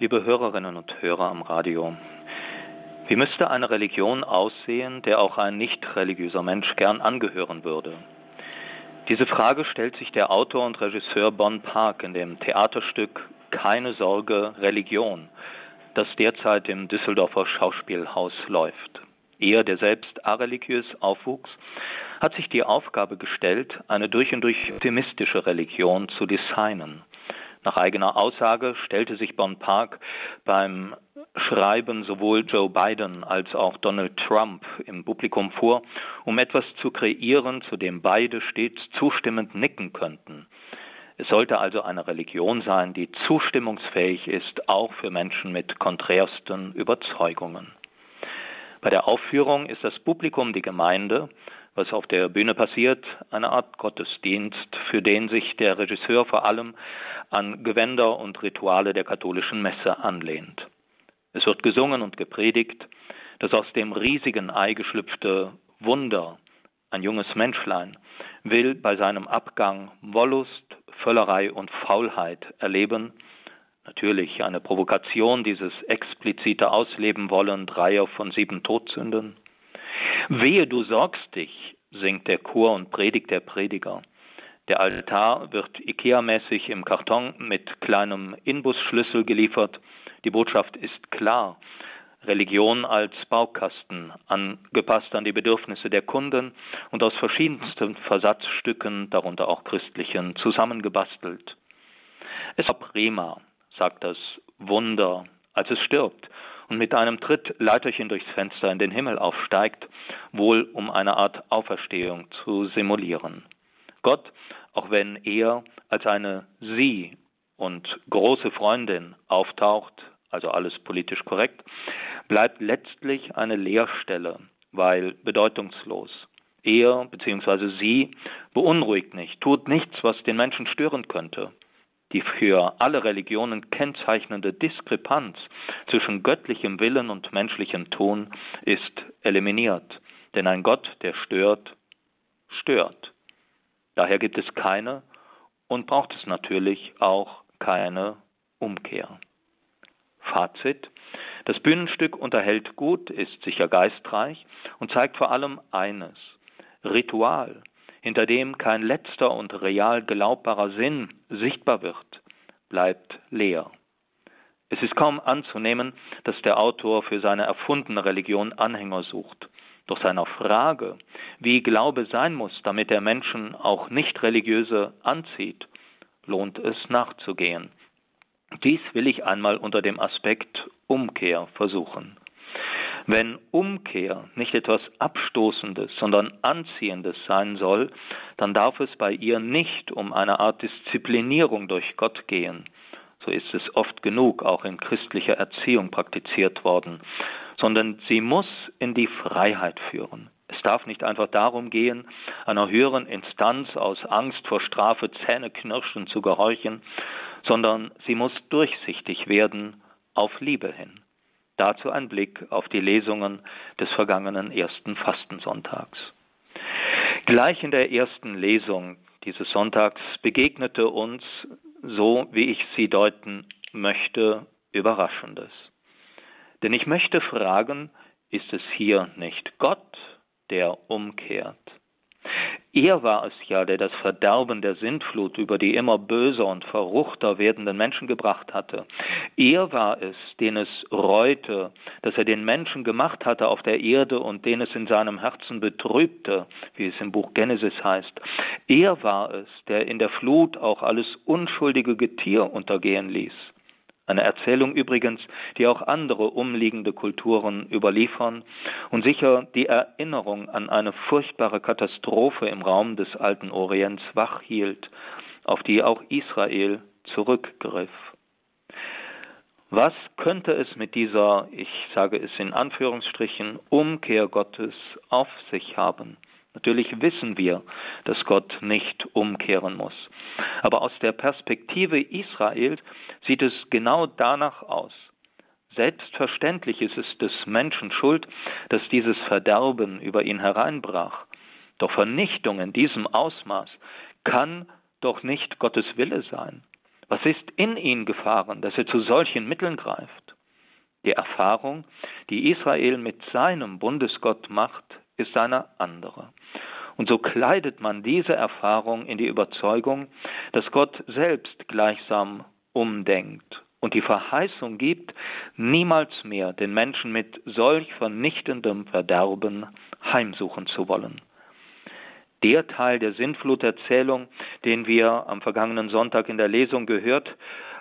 Liebe Hörerinnen und Hörer am Radio, wie müsste eine Religion aussehen, der auch ein nicht religiöser Mensch gern angehören würde? Diese Frage stellt sich der Autor und Regisseur Bon Park in dem Theaterstück Keine Sorge, Religion, das derzeit im Düsseldorfer Schauspielhaus läuft. Er, der selbst areligiös aufwuchs, hat sich die Aufgabe gestellt, eine durch und durch optimistische Religion zu designen. Nach eigener Aussage stellte sich Bon Park beim Schreiben sowohl Joe Biden als auch Donald Trump im Publikum vor, um etwas zu kreieren, zu dem beide stets zustimmend nicken könnten. Es sollte also eine Religion sein, die zustimmungsfähig ist, auch für Menschen mit konträrsten Überzeugungen. Bei der Aufführung ist das Publikum die Gemeinde, was auf der Bühne passiert, eine Art Gottesdienst, für den sich der Regisseur vor allem an Gewänder und Rituale der katholischen Messe anlehnt. Es wird gesungen und gepredigt, dass aus dem riesigen Ei geschlüpfte Wunder, ein junges Menschlein, will bei seinem Abgang Wollust, Völlerei und Faulheit erleben, natürlich eine Provokation, dieses explizite Ausleben wollen dreier von sieben Todsünden. Wehe, du sorgst dich, singt der Chor und predigt der Prediger. Der Altar wird Ikea-mäßig im Karton mit kleinem Inbusschlüssel geliefert. Die Botschaft ist klar. Religion als Baukasten, angepasst an die Bedürfnisse der Kunden und aus verschiedensten Versatzstücken, darunter auch christlichen, zusammengebastelt. Es war prima, sagt das Wunder, als es stirbt und mit einem Tritt Leiterchen durchs Fenster in den Himmel aufsteigt, wohl um eine Art Auferstehung zu simulieren. Gott, auch wenn er als eine Sie und große Freundin auftaucht, also alles politisch korrekt, bleibt letztlich eine Leerstelle, weil bedeutungslos. Er bzw. sie beunruhigt nicht, tut nichts, was den Menschen stören könnte. Die für alle Religionen kennzeichnende Diskrepanz zwischen göttlichem Willen und menschlichem Tun ist eliminiert. Denn ein Gott, der stört, stört. Daher gibt es keine und braucht es natürlich auch keine Umkehr. Fazit. Das Bühnenstück unterhält gut, ist sicher geistreich und zeigt vor allem eines. Ritual, hinter dem kein letzter und real glaubbarer Sinn sichtbar wird, bleibt leer. Es ist kaum anzunehmen, dass der Autor für seine erfundene Religion Anhänger sucht. Doch seiner Frage, wie Glaube sein muss, damit er Menschen auch nicht religiöse anzieht, lohnt es nachzugehen. Dies will ich einmal unter dem Aspekt Umkehr versuchen. Wenn Umkehr nicht etwas Abstoßendes, sondern Anziehendes sein soll, dann darf es bei ihr nicht um eine Art Disziplinierung durch Gott gehen. So ist es oft genug auch in christlicher Erziehung praktiziert worden, sondern sie muss in die Freiheit führen. Es darf nicht einfach darum gehen, einer höheren Instanz aus Angst vor Strafe Zähneknirschen zu gehorchen, sondern sie muss durchsichtig werden auf Liebe hin. Dazu ein Blick auf die Lesungen des vergangenen ersten Fastensonntags. Gleich in der ersten Lesung dieses Sonntags begegnete uns, so wie ich sie deuten möchte, Überraschendes. Denn ich möchte fragen, ist es hier nicht Gott, der umkehrt? Er war es ja, der das Verderben der Sintflut über die immer böser und verruchter werdenden Menschen gebracht hatte. Er war es, den es reute, dass er den Menschen gemacht hatte auf der Erde und den es in seinem Herzen betrübte, wie es im Buch Genesis heißt. Er war es, der in der Flut auch alles unschuldige Getier untergehen ließ. Eine Erzählung übrigens, die auch andere umliegende Kulturen überliefern und sicher die Erinnerung an eine furchtbare Katastrophe im Raum des alten Orients wachhielt, auf die auch Israel zurückgriff. Was könnte es mit dieser, ich sage es in Anführungsstrichen, Umkehr Gottes auf sich haben? Natürlich wissen wir, dass Gott nicht umkehren muss. Aber aus der Perspektive Israels sieht es genau danach aus. Selbstverständlich ist es des Menschen Schuld, dass dieses Verderben über ihn hereinbrach. Doch Vernichtung in diesem Ausmaß kann doch nicht Gottes Wille sein. Was ist in ihn gefahren, dass er zu solchen Mitteln greift? Die Erfahrung, die Israel mit seinem Bundesgott macht, ist eine andere. Und so kleidet man diese Erfahrung in die Überzeugung, dass Gott selbst gleichsam umdenkt und die Verheißung gibt, niemals mehr den Menschen mit solch vernichtendem Verderben heimsuchen zu wollen. Der Teil der Sintfluterzählung, den wir am vergangenen Sonntag in der Lesung gehört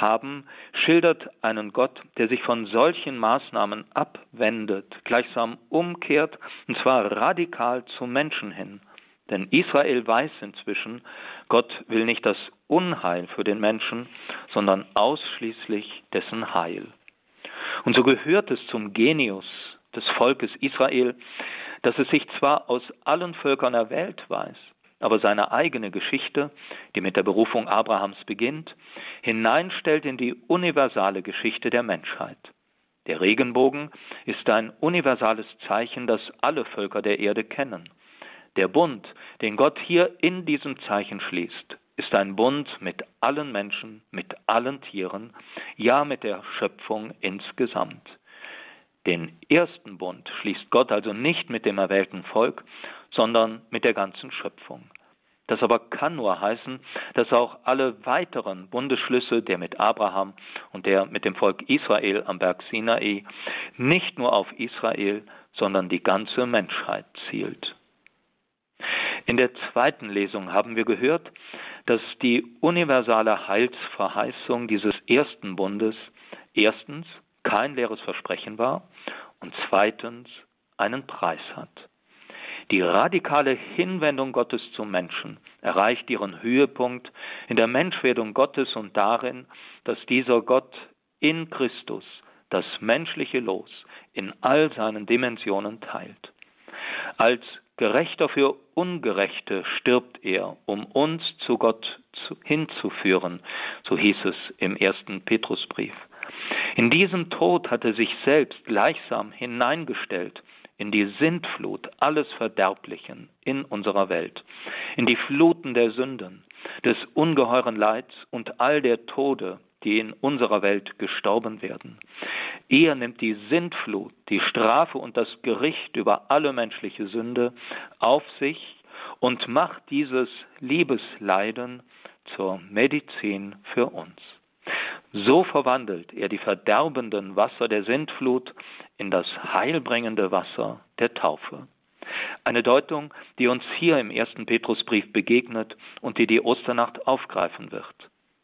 haben, schildert einen Gott, der sich von solchen Maßnahmen abwendet, gleichsam umkehrt, und zwar radikal zum Menschen hin. Denn Israel weiß inzwischen, Gott will nicht das Unheil für den Menschen, sondern ausschließlich dessen Heil. Und so gehört es zum Genius des Volkes Israel, dass es sich zwar aus allen Völkern der Welt weiß, aber seine eigene Geschichte, die mit der Berufung Abrahams beginnt, hineinstellt in die universale Geschichte der Menschheit. Der Regenbogen ist ein universales Zeichen, das alle Völker der Erde kennen. Der Bund, den Gott hier in diesem Zeichen schließt, ist ein Bund mit allen Menschen, mit allen Tieren, ja mit der Schöpfung insgesamt. Den ersten Bund schließt Gott also nicht mit dem erwählten Volk, sondern mit der ganzen Schöpfung. Das aber kann nur heißen, dass auch alle weiteren Bundesschlüsse, der mit Abraham und der mit dem Volk Israel am Berg Sinai, nicht nur auf Israel, sondern die ganze Menschheit zielt. In der zweiten Lesung haben wir gehört, dass die universale Heilsverheißung dieses ersten Bundes erstens kein leeres Versprechen war und zweitens einen Preis hat. Die radikale Hinwendung Gottes zum Menschen erreicht ihren Höhepunkt in der Menschwerdung Gottes und darin, dass dieser Gott in Christus das menschliche Los in all seinen Dimensionen teilt. Als Gerechter für Ungerechte stirbt er, um uns zu Gott hinzuführen, so hieß es im ersten Petrusbrief. In diesem Tod hat er sich selbst gleichsam hineingestellt in die Sintflut alles Verderblichen in unserer Welt, in die Fluten der Sünden, des ungeheuren Leids und all der Tode, die in unserer Welt gestorben werden. Er nimmt die Sintflut, die Strafe und das Gericht über alle menschliche Sünde auf sich und macht dieses Liebesleiden zur Medizin für uns. So verwandelt er die verderbenden Wasser der Sintflut in das heilbringende Wasser der Taufe. Eine Deutung, die uns hier im ersten Petrusbrief begegnet und die die Osternacht aufgreifen wird.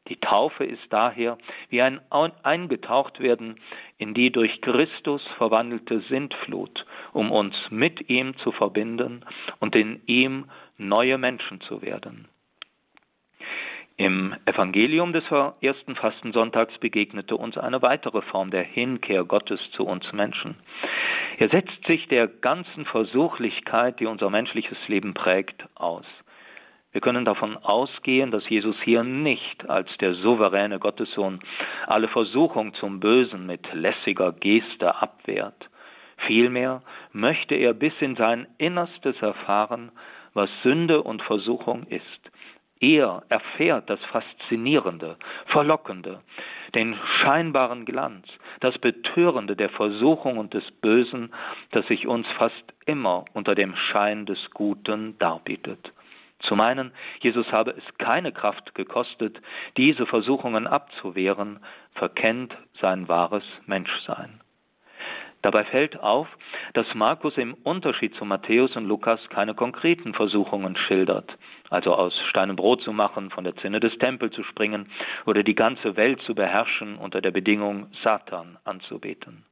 Die Taufe ist daher wie ein Eingetauchtwerden in die durch Christus verwandelte Sintflut, um uns mit ihm zu verbinden und in ihm neue Menschen zu werden. Im Evangelium des ersten Fastensonntags begegnete uns eine weitere Form der Hinkehr Gottes zu uns Menschen. Er setzt sich der ganzen Versuchlichkeit, die unser menschliches Leben prägt, aus. Wir können davon ausgehen, dass Jesus hier nicht als der souveräne Gottessohn alle Versuchung zum Bösen mit lässiger Geste abwehrt. Vielmehr möchte er bis in sein Innerstes erfahren, was Sünde und Versuchung ist. Er erfährt das Faszinierende, Verlockende, den scheinbaren Glanz, das Betörende der Versuchung und des Bösen, das sich uns fast immer unter dem Schein des Guten darbietet. Zum einen, Jesus habe es keine Kraft gekostet, diese Versuchungen abzuwehren, verkennt sein wahres Menschsein. Dabei fällt auf, dass Markus im Unterschied zu Matthäus und Lukas keine konkreten Versuchungen schildert, also aus Stein und Brot zu machen, von der Zinne des Tempels zu springen oder die ganze Welt zu beherrschen unter der Bedingung, Satan anzubeten.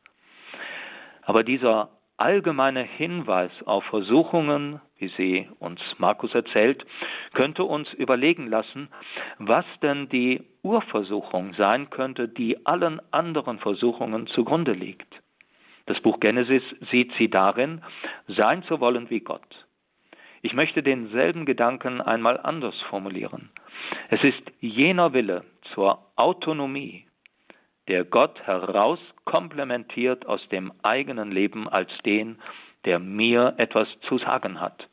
Aber dieser allgemeine Hinweis auf Versuchungen, wie sie uns Markus erzählt, könnte uns überlegen lassen, was denn die Urversuchung sein könnte, die allen anderen Versuchungen zugrunde liegt. Das Buch Genesis sieht sie darin, sein zu wollen wie Gott. Ich möchte denselben Gedanken einmal anders formulieren. Es ist jener Wille zur Autonomie, der Gott herauskomplementiert aus dem eigenen Leben als den, der mir etwas zu sagen hat.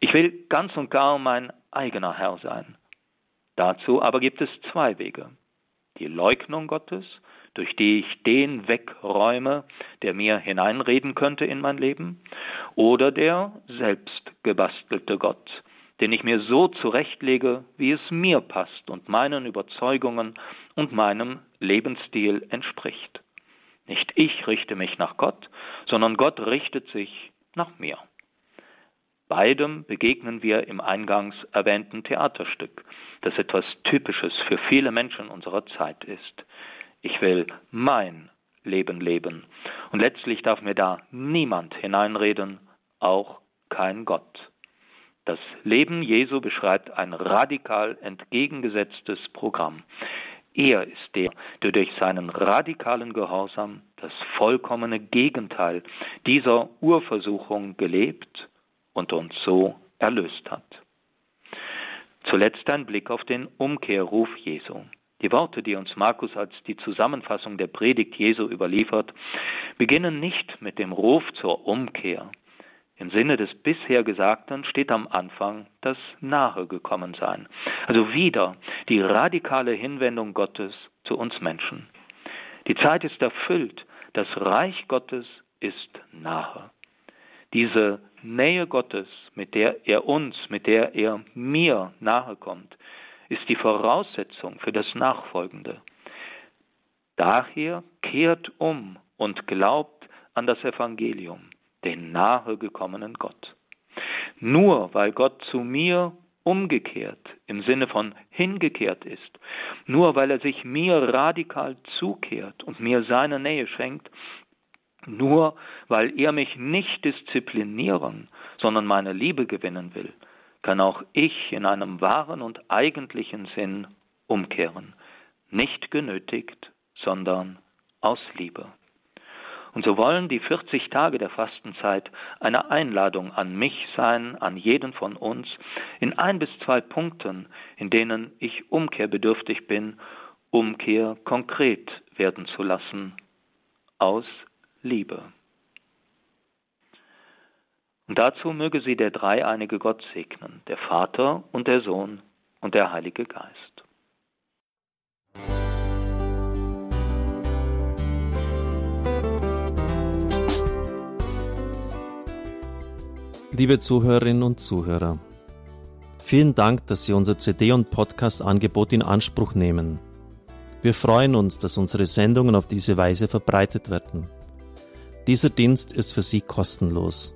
Ich will ganz und gar mein eigener Herr sein. Dazu aber gibt es zwei Wege. die Leugnung Gottes, durch die ich den wegräume, der mir hineinreden könnte in mein Leben, oder der selbst gebastelte Gott, den ich mir so zurechtlege, wie es mir passt und meinen Überzeugungen und meinem Lebensstil entspricht. Nicht ich richte mich nach Gott, sondern Gott richtet sich nach mir. Beidem begegnen wir im eingangs erwähnten Theaterstück, das etwas Typisches für viele Menschen unserer Zeit ist. Ich will mein Leben leben. Und letztlich darf mir da niemand hineinreden, auch kein Gott. Das Leben Jesu beschreibt ein radikal entgegengesetztes Programm. Er ist der, der durch seinen radikalen Gehorsam das vollkommene Gegenteil dieser Urversuchung gelebt und uns so erlöst hat. Zuletzt ein Blick auf den Umkehrruf Jesu. Die Worte, die uns Markus als die Zusammenfassung der Predigt Jesu überliefert, beginnen nicht mit dem Ruf zur Umkehr. Im Sinne des bisher Gesagten steht am Anfang das Nahegekommensein, also wieder die radikale Hinwendung Gottes zu uns Menschen. Die Zeit ist erfüllt, das Reich Gottes ist nahe. Diese Nähe Gottes, mit der er uns, mit der er mir nahe kommt, ist die Voraussetzung für das Nachfolgende. Daher kehrt um und glaubt an das Evangelium, den nahegekommenen Gott. Nur weil Gott zu mir umgekehrt im Sinne von hingekehrt ist, nur weil er sich mir radikal zukehrt und mir seine Nähe schenkt, nur weil er mich nicht disziplinieren, sondern meine Liebe gewinnen will, kann auch ich in einem wahren und eigentlichen Sinn umkehren, nicht genötigt, sondern aus Liebe. Und so wollen die 40 Tage der Fastenzeit eine Einladung an mich sein, an jeden von uns, in ein bis zwei Punkten, in denen ich umkehrbedürftig bin, Umkehr konkret werden zu lassen, aus Liebe. Und dazu möge sie der dreieinige Gott segnen, der Vater und der Sohn und der Heilige Geist. Liebe Zuhörerinnen und Zuhörer, vielen Dank, dass Sie unser CD- und Podcast-Angebot in Anspruch nehmen. Wir freuen uns, dass unsere Sendungen auf diese Weise verbreitet werden. Dieser Dienst ist für Sie kostenlos.